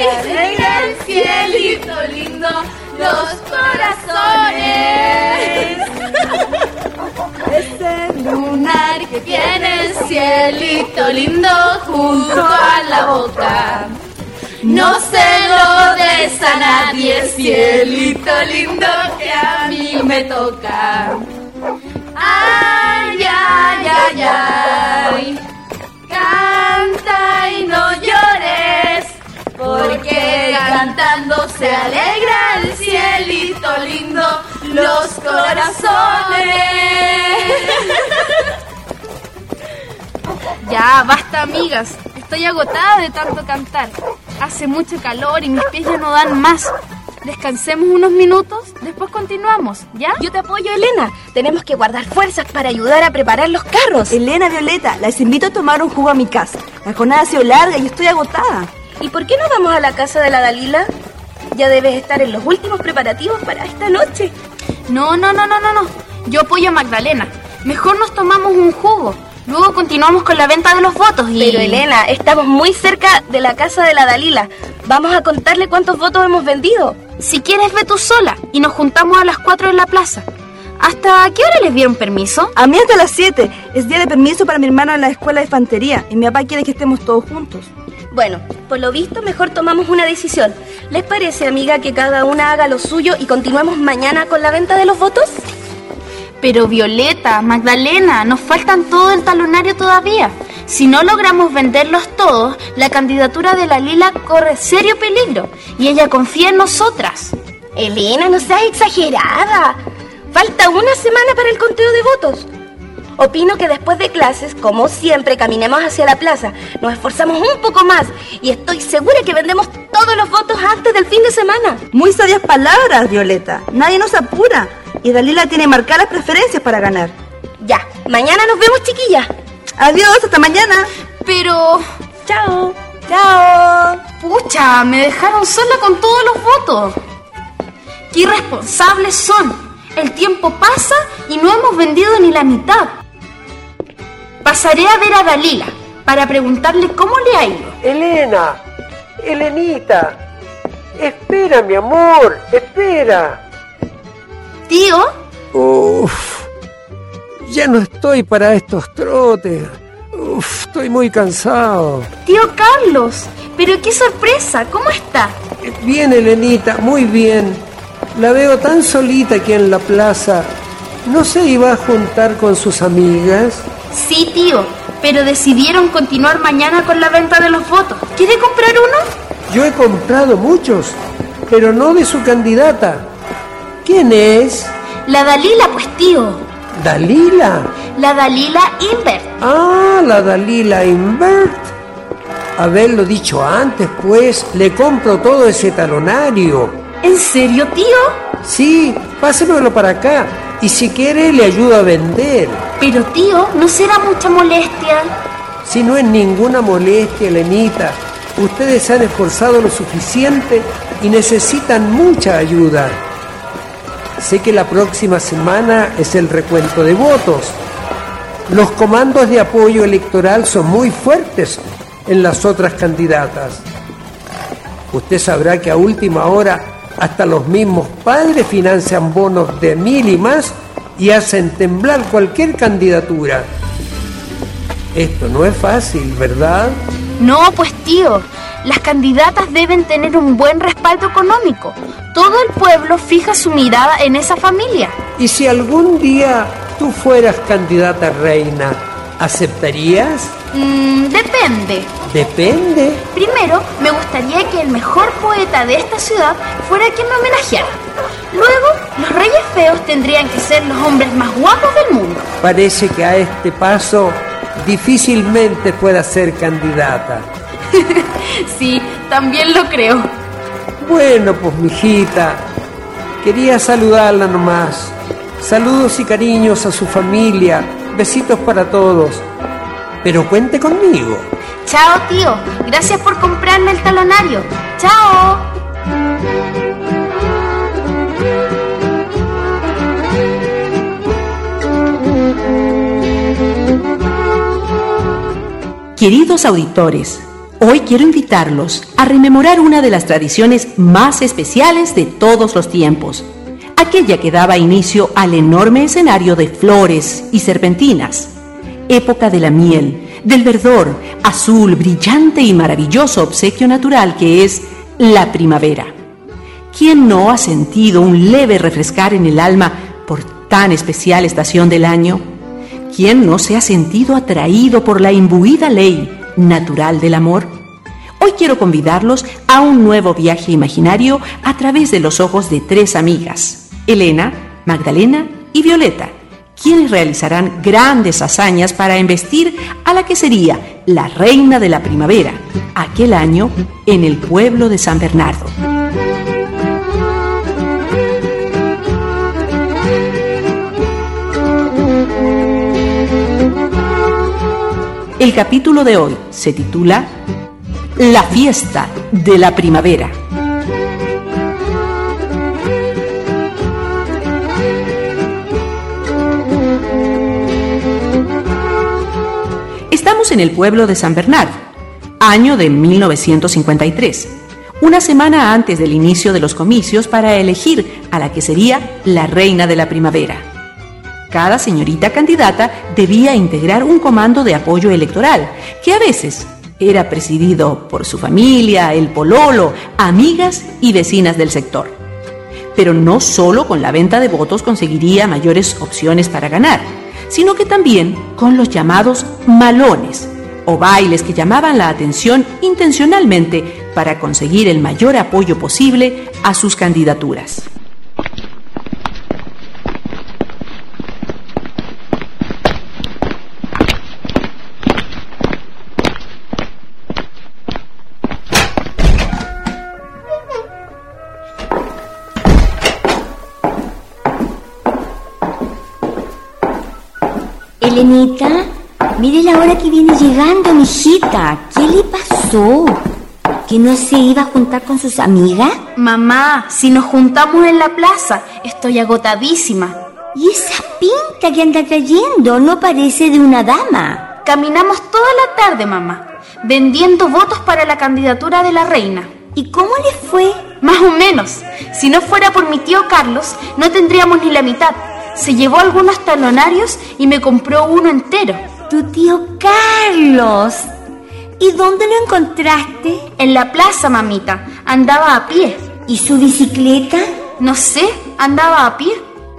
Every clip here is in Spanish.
Alegra el cielito lindo, los corazones. Ese lunar que tiene el cielito lindo junto a la boca. No se lo des a nadie, cielito lindo que a mí me toca. Ay, ay, ay, ay. Canta y no llores, cantando se alegra el cielito lindo, los corazones. Ya, basta, amigas. Estoy agotada de tanto cantar. Hace mucho calor y mis pies ya no dan más. Descansemos unos minutos, después continuamos, ¿ya? Yo te apoyo, Elena. Tenemos que guardar fuerzas para ayudar a preparar los carros. Elena, Violeta, las invito a tomar un jugo a mi casa. La jornada ha sido larga y estoy agotada. ¿Y por qué no vamos a la casa de la Dalila? Ya debes estar en los últimos preparativos para esta noche. No, no, no, no, no, no. Yo apoyo a Magdalena. Mejor nos tomamos un jugo. Luego continuamos con la venta de los votos y... Pero Elena, estamos muy cerca de la casa de la Dalila. Vamos a contarle cuántos votos hemos vendido. Si quieres, ve tú sola y nos juntamos a las 4 en la plaza. ¿Hasta qué hora les dieron permiso? A mí hasta las 7. Es día de permiso para mi hermano en la escuela de infantería y mi papá quiere que estemos todos juntos. Bueno, por lo visto mejor tomamos una decisión. ¿Les parece, amiga, que cada una haga lo suyo y continuemos mañana con la venta de los votos? Pero Violeta, Magdalena, nos faltan todo el talonario todavía. Si no logramos venderlos todos, la candidatura de la Lila corre serio peligro y ella confía en nosotras. Elena, no seas exagerada. Falta una semana para el conteo de votos. Opino que después de clases, como siempre, caminemos hacia la plaza, nos esforzamos un poco más y estoy segura que vendemos todos los votos antes del fin de semana. Muy sabias palabras, Violeta. Nadie nos apura. Y Dalila tiene marcadas preferencias para ganar. Ya, mañana nos vemos, chiquillas. Adiós, hasta mañana. Pero... Chao. Chao. Pucha, me dejaron sola con todos los votos. Qué irresponsables son. El tiempo pasa y no hemos vendido ni la mitad. Pasaré a ver a Dalila para preguntarle cómo le ha ido. Elena, Elenita, espera, mi amor, espera. Tío, Uf, ya no estoy para estos trotes. Uf, estoy muy cansado. tío Carlos, pero qué sorpresa, ¿cómo está? Bien, Elenita, muy bien. La veo tan solita aquí en la plaza. ¿No se iba a juntar con sus amigas? Sí, tío, pero decidieron continuar mañana con la venta de los votos. ¿Quiere comprar uno? Yo he comprado muchos, pero no de su candidata. ¿Quién es? La Dalila, pues tío. ¿Dalila? La Dalila Invert. Ah, la Dalila Invert. Haberlo dicho antes, pues, le compro todo ese talonario. ¿En serio, tío? Sí, pásemelo para acá. Y si quiere, le ayudo a vender. Pero tío, ¿no será mucha molestia? Si no es ninguna molestia, Elenita. Ustedes se han esforzado lo suficiente y necesitan mucha ayuda. Sé que la próxima semana es el recuento de votos. Los comandos de apoyo electoral son muy fuertes en las otras candidatas. Usted sabrá que a última hora hasta los mismos padres financian bonos de mil y más y hacen temblar cualquier candidatura. Esto no es fácil, ¿verdad? No, pues tío, las candidatas deben tener un buen respaldo económico. Todo el pueblo fija su mirada en esa familia. Y si algún día tú fueras candidata reina, ¿aceptarías? Mm, depende. Depende. Primero, me gustaría que el mejor poeta de esta ciudad fuera quien me homenajeara. Luego, los reyes feos tendrían que ser los hombres más guapos del mundo. Parece que a este paso difícilmente pueda ser candidata. sí, también lo creo. Bueno, pues mijita, quería saludarla nomás. Saludos y cariños a su familia. Besitos para todos. Pero cuente conmigo. Chao, tío. Gracias por comprarme el talonario. Chao. Queridos auditores, hoy quiero invitarlos a rememorar una de las tradiciones más especiales de todos los tiempos, aquella que daba inicio al enorme escenario de flores y serpentinas, época de la miel, del verdor, azul, brillante y maravilloso obsequio natural que es la primavera. ¿Quién no ha sentido un leve refrescar en el alma por tan especial estación del año? ¿Quién no se ha sentido atraído por la imbuida ley natural del amor? Hoy quiero convidarlos a un nuevo viaje imaginario a través de los ojos de tres amigas, Elena, Magdalena y Violeta, quienes realizarán grandes hazañas para embestir a la que sería la reina de la primavera, aquel año en el pueblo de San Bernardo. El capítulo de hoy se titula La fiesta de la primavera. En el pueblo de San Bernardo, año de 1953, una semana antes del inicio de los comicios para elegir a la que sería la reina de la primavera. Cada señorita candidata debía integrar un comando de apoyo electoral, que a veces era presidido por su familia, el pololo, amigas y vecinas del sector. Pero no solo con la venta de votos conseguiría mayores opciones para ganar, sino que también con los llamados malones, o bailes que llamaban la atención intencionalmente para conseguir el mayor apoyo posible a sus candidaturas. Mire la hora que viene llegando, mijita. ¿Qué le pasó? ¿Que no se iba a juntar con sus amigas? Mamá, si nos juntamos en la plaza, estoy agotadísima. ¿Y esa pinta que anda trayendo no parece de una dama? Caminamos toda la tarde, mamá, vendiendo votos para la candidatura de la reina. ¿Y cómo le fue? Más o menos. Si no fuera por mi tío Carlos, no tendríamos ni la mitad. Se llevó algunos talonarios y me compró uno entero. Tu tío Carlos. ¿Y dónde lo encontraste? En la plaza, mamita. Andaba a pie. ¿Y su bicicleta? No sé, andaba a pie.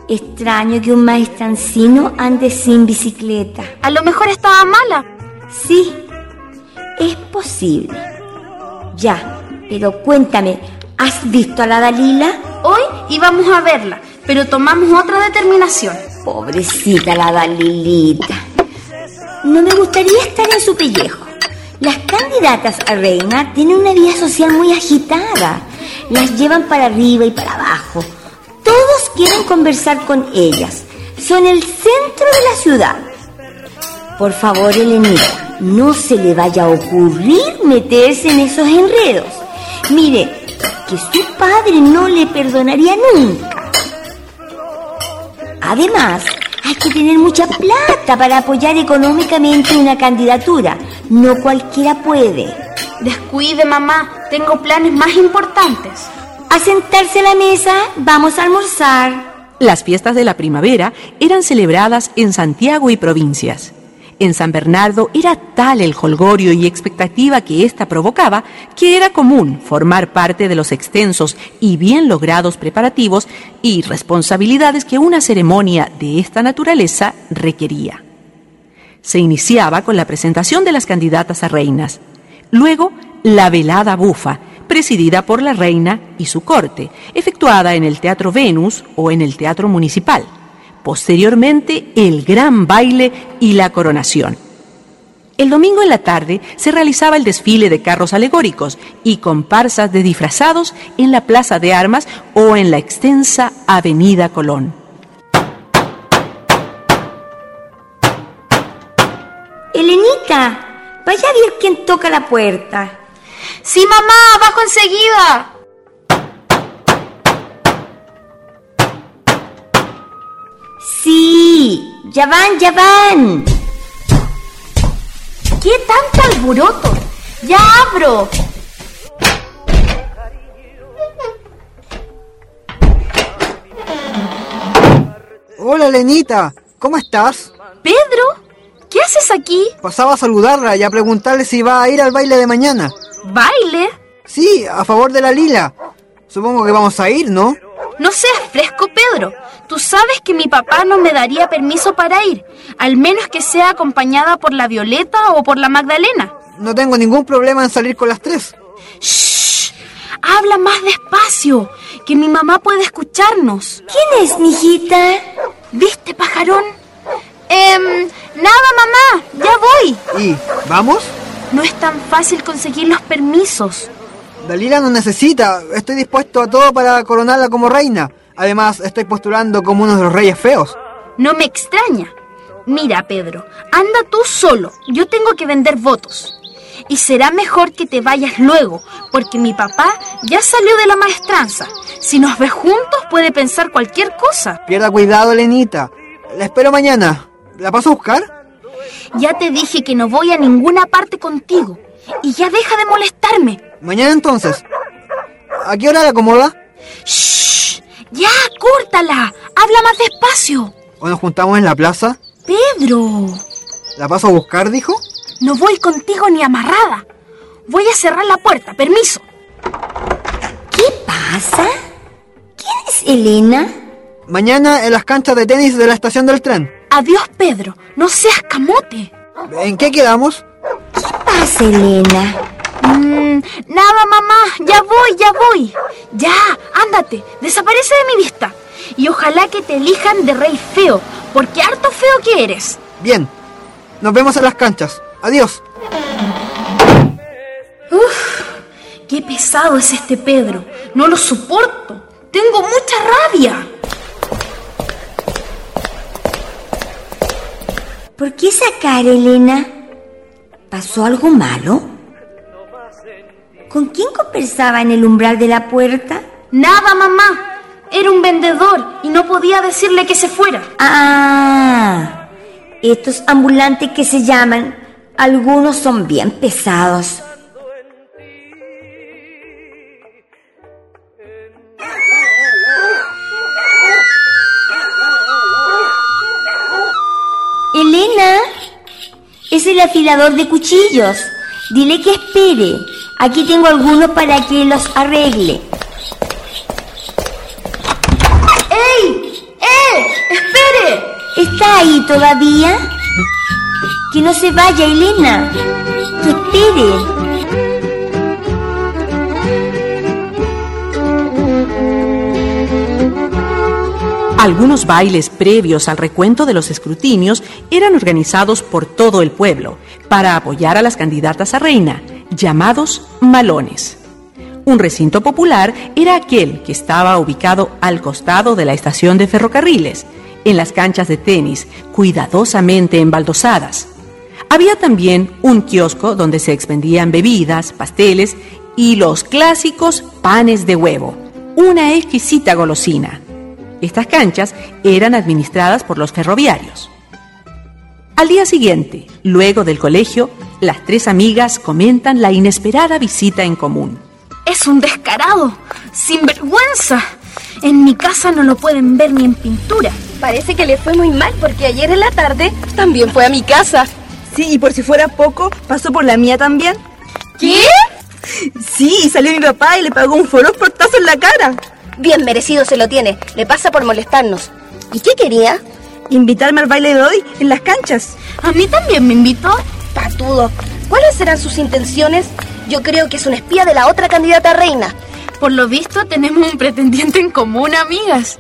Extraño que un maestrancino ande sin bicicleta. A lo mejor estaba mala. Sí, es posible. Ya, pero cuéntame, ¿has visto a la Dalila? Hoy íbamos a verla, pero tomamos otra determinación. Pobrecita la Dalilita. No me gustaría estar en su pellejo. Las candidatas a reina tienen una vida social muy agitada. Las llevan para arriba y para abajo. Todos quieren conversar con ellas. Son el centro de la ciudad. Por favor, Elenita, no se le vaya a ocurrir meterse en esos enredos. Mire, que su padre no le perdonaría nunca. Además, hay que tener mucha plata para apoyar económicamente una candidatura. No cualquiera puede. Descuide, mamá. Tengo planes más importantes. A sentarse a la mesa, vamos a almorzar. Las fiestas de la primavera eran celebradas en Santiago y provincias. En San Bernardo era tal el holgorio y expectativa que ésta provocaba que era común formar parte de los extensos y bien logrados preparativos y responsabilidades que una ceremonia de esta naturaleza requería. Se iniciaba con la presentación de las candidatas a reinas, luego la velada bufa, presidida por la reina y su corte, efectuada en el Teatro Venus o en el Teatro Municipal posteriormente el gran baile y la coronación. El domingo en la tarde se realizaba el desfile de carros alegóricos y comparsas de disfrazados en la Plaza de Armas o en la extensa Avenida Colón. Elenita, vaya a ver quién toca la puerta. Sí, mamá, bajo enseguida. Sí, ya van, ya van. ¿Qué tanto alboroto? ¡Ya abro! Hola, Lenita. ¿Cómo estás? ¿Pedro? ¿Qué haces aquí? Pasaba a saludarla y a preguntarle si va a ir al baile de mañana. ¿Baile? Sí, a favor de la Lila. Supongo que vamos a ir, ¿no? No seas fresco, Pedro. Tú sabes que mi papá no me daría permiso para ir, al menos que sea acompañada por la Violeta o por la Magdalena. No tengo ningún problema en salir con las tres. ¡Shh! Habla más despacio, que mi mamá puede escucharnos. ¿Quién es, mijita? ¿Viste, pajarón? Em, nada, mamá, ya voy. ¿Y vamos? No es tan fácil conseguir los permisos. Dalila no necesita. Estoy dispuesto a todo para coronarla como reina. Además, estoy postulando como uno de los reyes feos. No me extraña. Mira, Pedro, anda tú solo. Yo tengo que vender votos. Y será mejor que te vayas luego, porque mi papá ya salió de la maestranza. Si nos ve juntos puede pensar cualquier cosa. Pierda cuidado, Lenita. La espero mañana. ¿La paso a buscar? Ya te dije que no voy a ninguna parte contigo. Y ya deja de molestarme. Mañana entonces. ¿A qué hora la acomoda? ¡Shh! ¡Ya, córtala! ¡Habla más despacio! ¿O nos juntamos en la plaza? ¡Pedro! ¿La paso a buscar, dijo? No voy contigo ni amarrada. Voy a cerrar la puerta, permiso. ¿Qué pasa? ¿Quién es Elena? Mañana en las canchas de tenis de la estación del tren. Adiós, Pedro. No seas camote. ¿En qué quedamos? ¿Qué pasa, Elena? Mm, nada, mamá. Ya voy, ya voy. Ya, ándate. Desaparece de mi vista. Y ojalá que te elijan de rey feo, porque harto feo que eres. Bien. Nos vemos en las canchas. Adiós. Uf, qué pesado es este Pedro. No lo soporto. Tengo mucha rabia. ¿Por qué sacar, Elena? ¿Pasó algo malo? ¿Con quién conversaba en el umbral de la puerta? Nada, mamá. Era un vendedor y no podía decirle que se fuera. Ah, estos ambulantes que se llaman, algunos son bien pesados. Elena, es el afilador de cuchillos. Dile que espere. Aquí tengo algunos para que los arregle. ¡Ey! ¡Eh! ¡Espere! ¿Está ahí todavía? Que no se vaya, Elena. Que espere. Algunos bailes previos al recuento de los escrutinios eran organizados por todo el pueblo para apoyar a las candidatas a reina, llamados malones. Un recinto popular era aquel que estaba ubicado al costado de la estación de ferrocarriles, en las canchas de tenis, cuidadosamente embaldosadas. Había también un kiosco donde se expendían bebidas, pasteles y los clásicos panes de huevo, una exquisita golosina. Estas canchas eran administradas por los ferroviarios. Al día siguiente, luego del colegio, las tres amigas comentan la inesperada visita en común. Es un descarado, sin vergüenza. En mi casa no lo pueden ver ni en pintura. Parece que le fue muy mal porque ayer en la tarde también fue a mi casa. Sí, y por si fuera poco, pasó por la mía también. ¿Qué? Sí, y salió mi papá y le pagó un feroz portazo en la cara. Bien merecido se lo tiene. Le pasa por molestarnos. ¿Y qué quería? Invitarme al baile de hoy en las canchas. A mí también me invitó. Patudo. ¿Cuáles serán sus intenciones? Yo creo que es un espía de la otra candidata a reina. Por lo visto tenemos un pretendiente en común, amigas.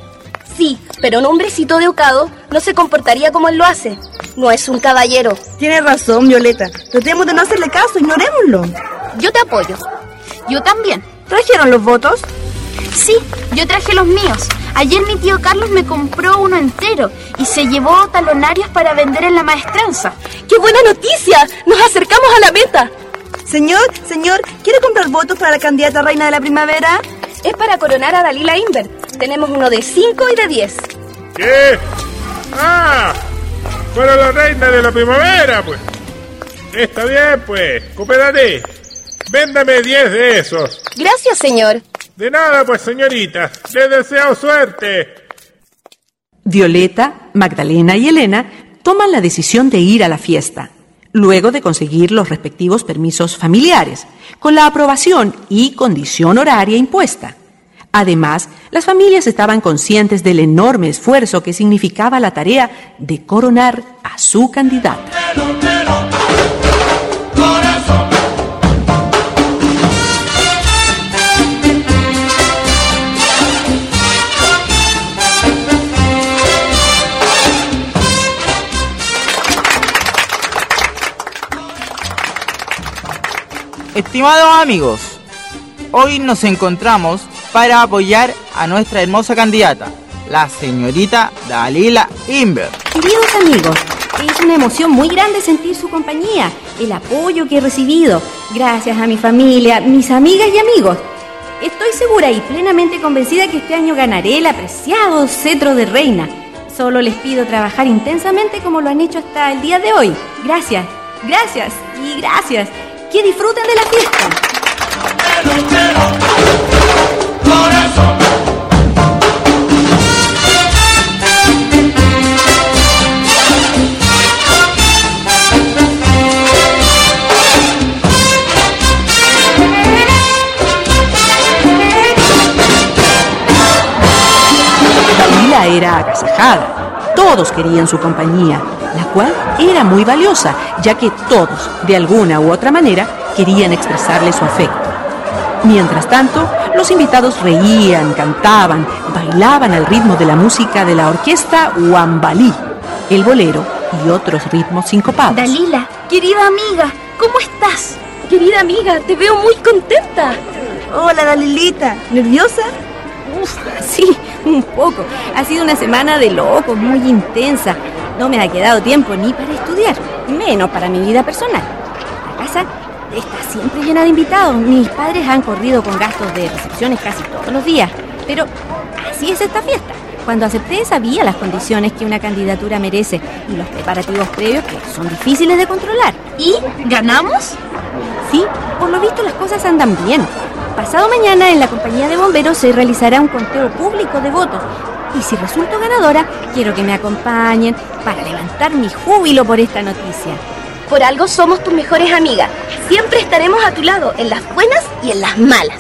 Sí, pero un hombrecito de Ocado no se comportaría como él lo hace. No es un caballero. Tiene razón, Violeta. Tratemos de no hacerle caso, ignorémoslo. Yo te apoyo. Yo también. ¿Trajeron los votos? Sí, yo traje los míos. Ayer mi tío Carlos me compró uno entero y se llevó talonarios para vender en la maestranza. ¡Qué buena noticia! ¡Nos acercamos a la meta! Señor, señor, ¿quiere comprar votos para la candidata reina de la primavera? Es para coronar a Dalila Inver. Tenemos uno de 5 y de 10. ¿Qué? ¡Ah! Para la reina de la primavera, pues. Está bien, pues. Coopérate. Véndame 10 de esos. Gracias, señor. De nada, pues, señorita. Les deseo suerte. Violeta, Magdalena y Elena toman la decisión de ir a la fiesta, luego de conseguir los respectivos permisos familiares, con la aprobación y condición horaria impuesta. Además, las familias estaban conscientes del enorme esfuerzo que significaba la tarea de coronar a su candidata. Estimados amigos, hoy nos encontramos para apoyar a nuestra hermosa candidata, la señorita Dalila Inver. Queridos amigos, es una emoción muy grande sentir su compañía, el apoyo que he recibido. Gracias a mi familia, mis amigas y amigos. Estoy segura y plenamente convencida que este año ganaré el apreciado cetro de reina. Solo les pido trabajar intensamente como lo han hecho hasta el día de hoy. Gracias, gracias y gracias. Que disfruten de la fiesta. Dalila era agasajada. Todos querían su compañía, la cual era muy valiosa, ya que todos, de alguna u otra manera, querían expresarle su afecto. Mientras tanto, los invitados reían, cantaban, bailaban al ritmo de la música de la orquesta Wambalí, el bolero y otros ritmos sincopados. Dalila, querida amiga, ¿cómo estás? Querida amiga, te veo muy contenta. Hola, Dalilita. ¿Nerviosa? Uf, sí, un poco. Ha sido una semana de locos, muy intensa. No me ha quedado tiempo ni para estudiar, menos para mi vida personal. La casa está siempre llena de invitados. Mis padres han corrido con gastos de recepciones casi todos los días. Pero así es esta fiesta. Cuando acepté sabía las condiciones que una candidatura merece y los preparativos previos que son difíciles de controlar. ¿Y ganamos? Sí, por lo visto las cosas andan bien. Pasado mañana en la compañía de bomberos se realizará un conteo público de votos. Y si resulto ganadora, quiero que me acompañen para levantar mi júbilo por esta noticia. Por algo somos tus mejores amigas. Siempre estaremos a tu lado, en las buenas y en las malas.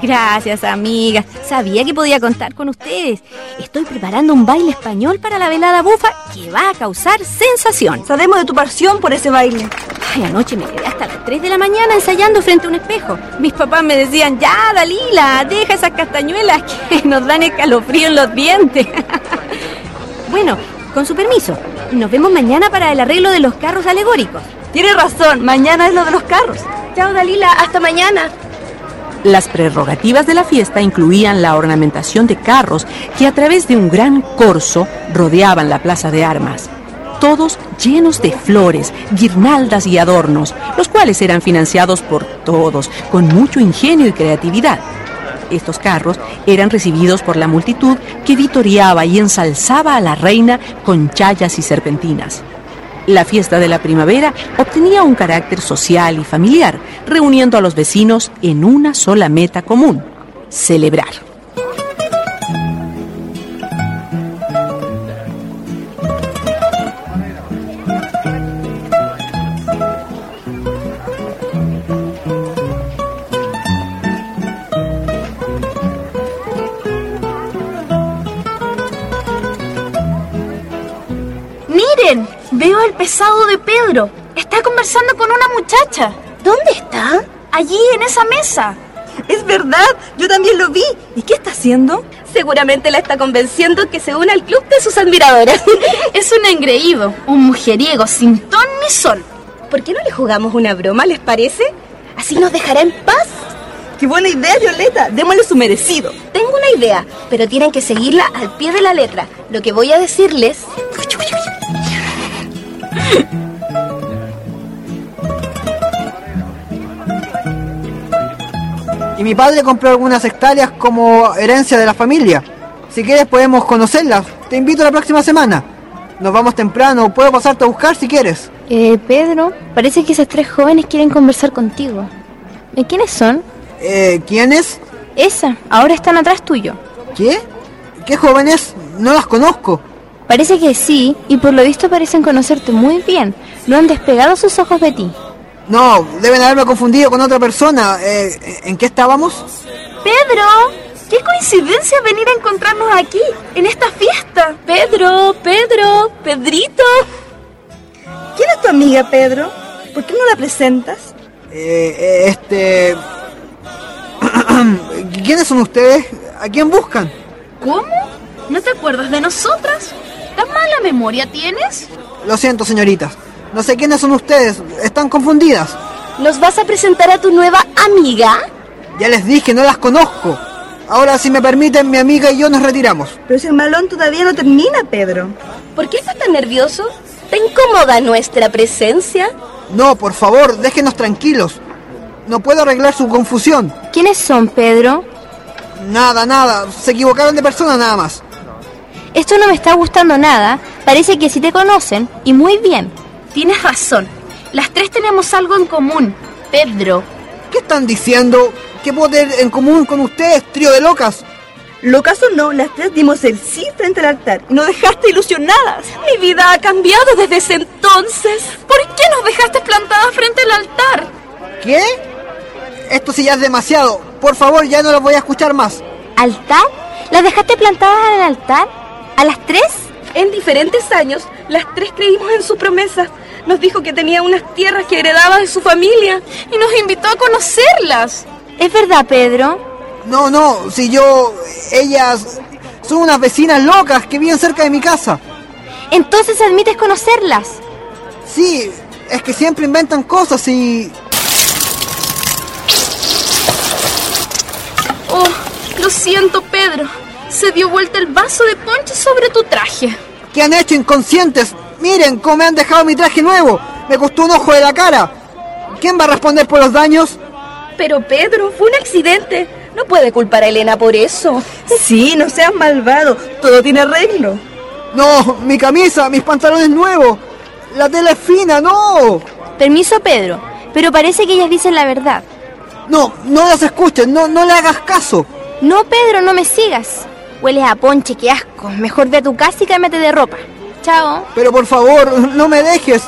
Gracias, amigas. Sabía que podía contar con ustedes. Estoy preparando un baile español para la velada bufa que va a causar sensación. Sabemos de tu pasión por ese baile. Ay, anoche me quedé hasta las 3 de la mañana ensayando frente a un espejo. Mis papás me decían, ya, Dalila, deja esas castañuelas que nos dan escalofrío en los dientes. bueno, con su permiso, nos vemos mañana para el arreglo de los carros alegóricos. Tienes razón, mañana es lo de los carros. Chao, Dalila, hasta mañana. Las prerrogativas de la fiesta incluían la ornamentación de carros que a través de un gran corso rodeaban la plaza de armas, todos llenos de flores, guirnaldas y adornos, los cuales eran financiados por todos, con mucho ingenio y creatividad. Estos carros eran recibidos por la multitud que vitoreaba y ensalzaba a la reina con chayas y serpentinas. La fiesta de la primavera obtenía un carácter social y familiar, reuniendo a los vecinos en una sola meta común, celebrar. Miren, veo al pesado de Pedro. Está conversando con una muchacha. ¿Dónde está? Allí, en esa mesa. Es verdad, yo también lo vi. ¿Y qué está haciendo? Seguramente la está convenciendo que se una al club de sus admiradoras. Es un engreído, un mujeriego sin ton ni sol. ¿Por qué no le jugamos una broma, les parece? Así nos dejará en paz. ¡Qué buena idea, Violeta! Démosle su merecido. Tengo una idea, pero tienen que seguirla al pie de la letra. Lo que voy a decirles... Y mi padre compró algunas hectáreas como herencia de la familia. Si quieres podemos conocerlas. Te invito la próxima semana. Nos vamos temprano, puedo pasarte a buscar si quieres. Eh, Pedro, parece que esos tres jóvenes quieren conversar contigo. ¿Y quiénes son? Eh, ¿Quiénes? Esa, ahora están atrás tuyo. ¿Qué? ¿Qué jóvenes? No las conozco. Parece que sí, y por lo visto parecen conocerte muy bien. No han despegado sus ojos de ti. No, deben haberme confundido con otra persona. Eh, ¿En qué estábamos? Pedro, qué coincidencia venir a encontrarnos aquí, en esta fiesta. Pedro, Pedro, Pedrito. ¿Quién es tu amiga, Pedro? ¿Por qué no la presentas? Eh, este... ¿Quiénes son ustedes? ¿A quién buscan? ¿Cómo? ¿No te acuerdas de nosotras? ¿Tan mala memoria tienes? Lo siento, señoritas. No sé quiénes son ustedes. Están confundidas. ¿Nos vas a presentar a tu nueva amiga? Ya les dije, no las conozco. Ahora, si me permiten, mi amiga y yo nos retiramos. Pero si el malón todavía no termina, Pedro. ¿Por qué estás tan nervioso? ¿Te incomoda nuestra presencia? No, por favor, déjenos tranquilos. No puedo arreglar su confusión. ¿Quiénes son, Pedro? Nada, nada. Se equivocaron de persona nada más. Esto no me está gustando nada. Parece que sí te conocen, y muy bien. Tienes razón. Las tres tenemos algo en común. Pedro. ¿Qué están diciendo? ¿Qué puedo tener en común con ustedes, trío de locas? Locas o no, las tres dimos el sí frente al altar y nos dejaste ilusionadas. Mi vida ha cambiado desde ese entonces. ¿Por qué nos dejaste plantadas frente al altar? ¿Qué? Esto sí ya es demasiado. Por favor, ya no lo voy a escuchar más. ¿Altar? ¿Las dejaste plantadas en el altar? ¿A las tres? En diferentes años, las tres creímos en su promesa. Nos dijo que tenía unas tierras que heredaba de su familia y nos invitó a conocerlas. ¿Es verdad, Pedro? No, no, si yo... Ellas son unas vecinas locas que viven cerca de mi casa. Entonces admites conocerlas. Sí, es que siempre inventan cosas y... Oh, lo siento, Pedro. Se dio vuelta el vaso de ponche sobre tu traje. ¿Qué han hecho inconscientes? Miren cómo me han dejado mi traje nuevo. Me costó un ojo de la cara. ¿Quién va a responder por los daños? Pero Pedro, fue un accidente. No puede culpar a Elena por eso. Sí, no seas malvado. Todo tiene arreglo. No, mi camisa, mis pantalones nuevos. La tela es fina, no. Permiso, Pedro. Pero parece que ellas dicen la verdad. No, no las escuchen, no, no le hagas caso. No, Pedro, no me sigas. Hueles a ponche, qué asco. Mejor ve a tu casa y cámbiate de ropa. Chao. Pero por favor, no me dejes.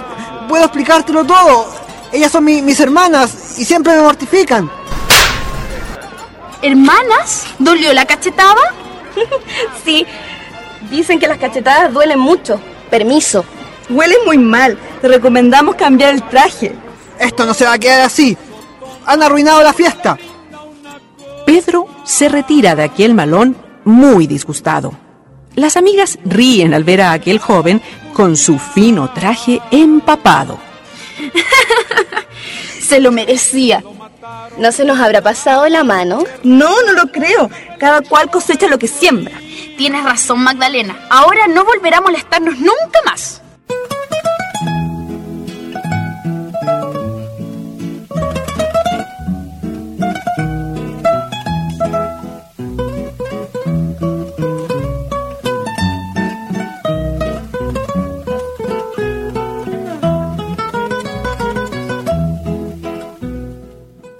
Puedo explicártelo todo. Ellas son mi- mis hermanas y siempre me mortifican. ¿Hermanas? ¿Dolió la cachetada? sí, dicen que las cachetadas duelen mucho. Permiso. Huele muy mal. Te recomendamos cambiar el traje. Esto no se va a quedar así. Han arruinado la fiesta. Pedro se retira de aquel malón muy disgustado. Las amigas ríen al ver a aquel joven con su fino traje empapado. Se lo merecía. ¿No se nos habrá pasado la mano? No, no lo creo. Cada cual cosecha lo que siembra. Tienes razón, Magdalena. Ahora no volverá a molestarnos nunca más.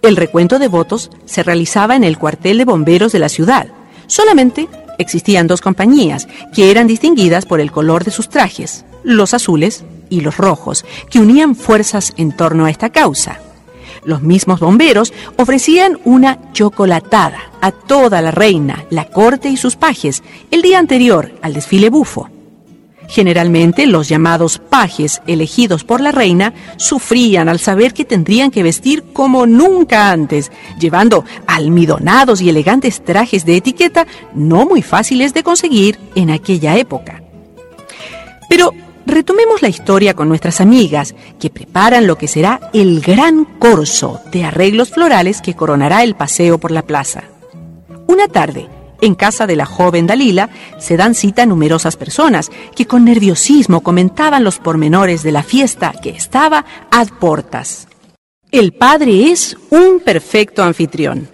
El recuento de votos se realizaba en el cuartel de bomberos de la ciudad. Solamente existían dos compañías, que eran distinguidas por el color de sus trajes, los azules y los rojos, que unían fuerzas en torno a esta causa. Los mismos bomberos ofrecían una chocolatada a toda la reina, la corte y sus pajes el día anterior al desfile bufo. Generalmente los llamados pajes elegidos por la reina sufrían al saber que tendrían que vestir como nunca antes, llevando almidonados y elegantes trajes de etiqueta no muy fáciles de conseguir en aquella época. Pero retomemos la historia con nuestras amigas, que preparan lo que será el gran corso de arreglos florales que coronará el paseo por la plaza. Una tarde, en casa de la joven Dalila se dan cita numerosas personas que con nerviosismo comentaban los pormenores de la fiesta que estaba ad portas. El padre es un perfecto anfitrión.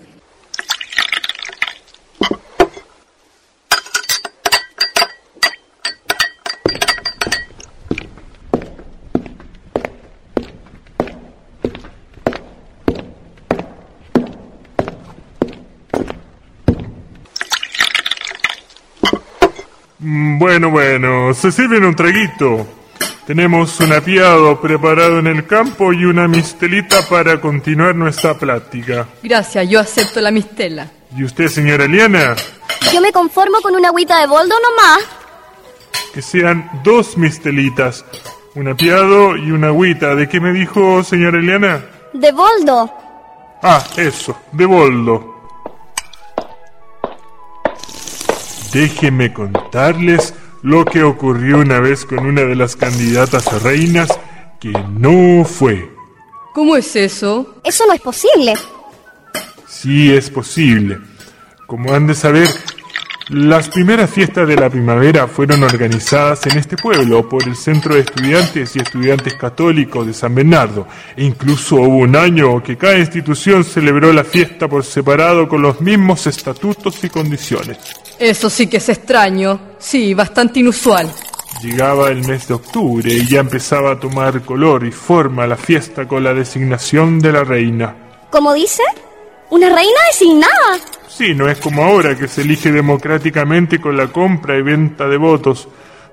Bueno, bueno, se sirven un traguito. Tenemos un apiado preparado en el campo y una mistelita para continuar nuestra plática. Gracias, yo acepto la mistela. ¿Y usted, señora Eliana? Yo me conformo con una agüita de boldo nomás. Que sean dos mistelitas. Un apiado y una agüita. ¿De qué me dijo, señora Eliana? De boldo. Ah, eso, de boldo. Déjenme contarles lo que ocurrió una vez con una de las candidatas a reinas que no fue. ¿Cómo es eso? Eso no es posible. Sí es posible. Como han de saber, las primeras fiestas de la primavera fueron organizadas en este pueblo por el Centro de Estudiantes y Estudiantes Católicos de San Bernardo. E incluso hubo un año que cada institución celebró la fiesta por separado con los mismos estatutos y condiciones. Eso sí que es extraño. Sí, bastante inusual. Llegaba el mes de octubre y ya empezaba a tomar color y forma la fiesta con la designación de la reina. ¿Cómo dice? Una reina designada. Sí, no es como ahora que se elige democráticamente con la compra y venta de votos.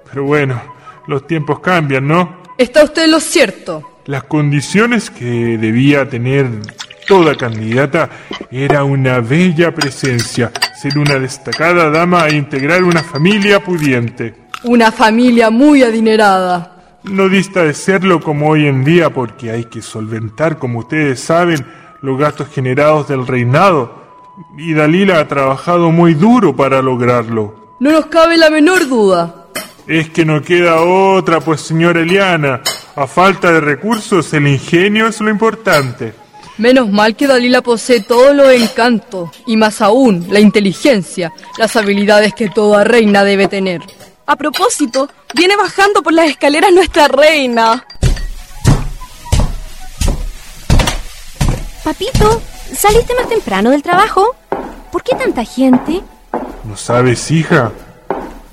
Pero bueno, los tiempos cambian, ¿no? ¿Está usted en lo cierto? Las condiciones que debía tener toda candidata era una bella presencia, ser una destacada dama e integrar una familia pudiente. Una familia muy adinerada. No dista de serlo como hoy en día porque hay que solventar, como ustedes saben, los gastos generados del reinado. Y Dalila ha trabajado muy duro para lograrlo. No nos cabe la menor duda. Es que no queda otra, pues señora Eliana, a falta de recursos el ingenio es lo importante. Menos mal que Dalila posee todos los encantos, y más aún, la inteligencia, las habilidades que toda reina debe tener. A propósito, viene bajando por las escaleras nuestra reina. Papito, ¿saliste más temprano del trabajo? ¿Por qué tanta gente? ¿No sabes, hija?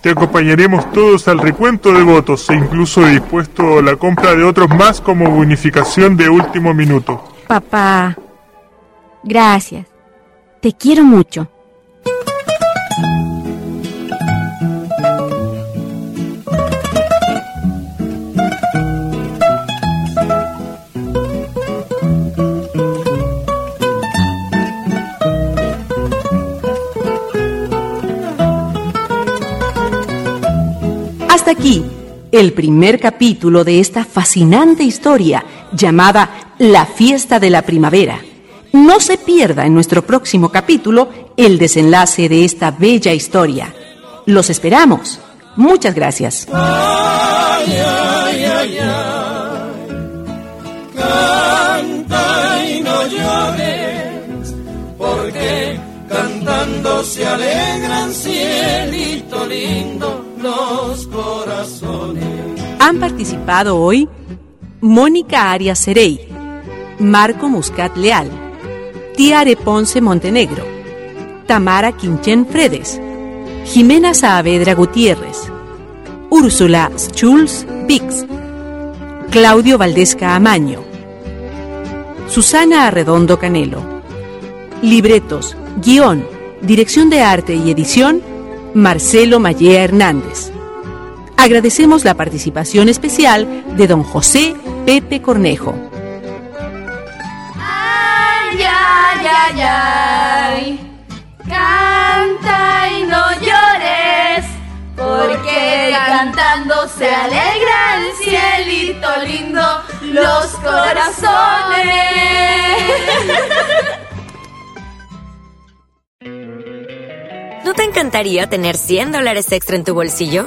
Te acompañaremos todos al recuento de votos e incluso he dispuesto la compra de otros más como bonificación de último minuto. Papá, gracias. Te quiero mucho. Hasta aquí el primer capítulo de esta fascinante historia llamada La fiesta de la primavera. No se pierda en nuestro próximo capítulo el desenlace de esta bella historia. Los esperamos. Muchas gracias. Ay, ay, ay, ay. Canta y no llores, porque cantando se alegran cielito lindo los corazones. Han participado hoy Mónica Arias Cerey, Marco Muscat Leal, Tiare Ponce Montenegro, Tamara Quinchen Fredes, Jimena Saavedra Gutiérrez, Úrsula Schulz Bix, Claudio Valdesca Amaño, Susana Arredondo Canelo, Libretos, guion, dirección de arte y edición, Marcelo Mallea Hernández. Agradecemos la participación especial de don José Pepe Cornejo. Ay, ay, ay. Canta y no llores, porque cantando se alegra el cielito lindo, los corazones. ¿No te encantaría tener 100 dólares extra en tu bolsillo?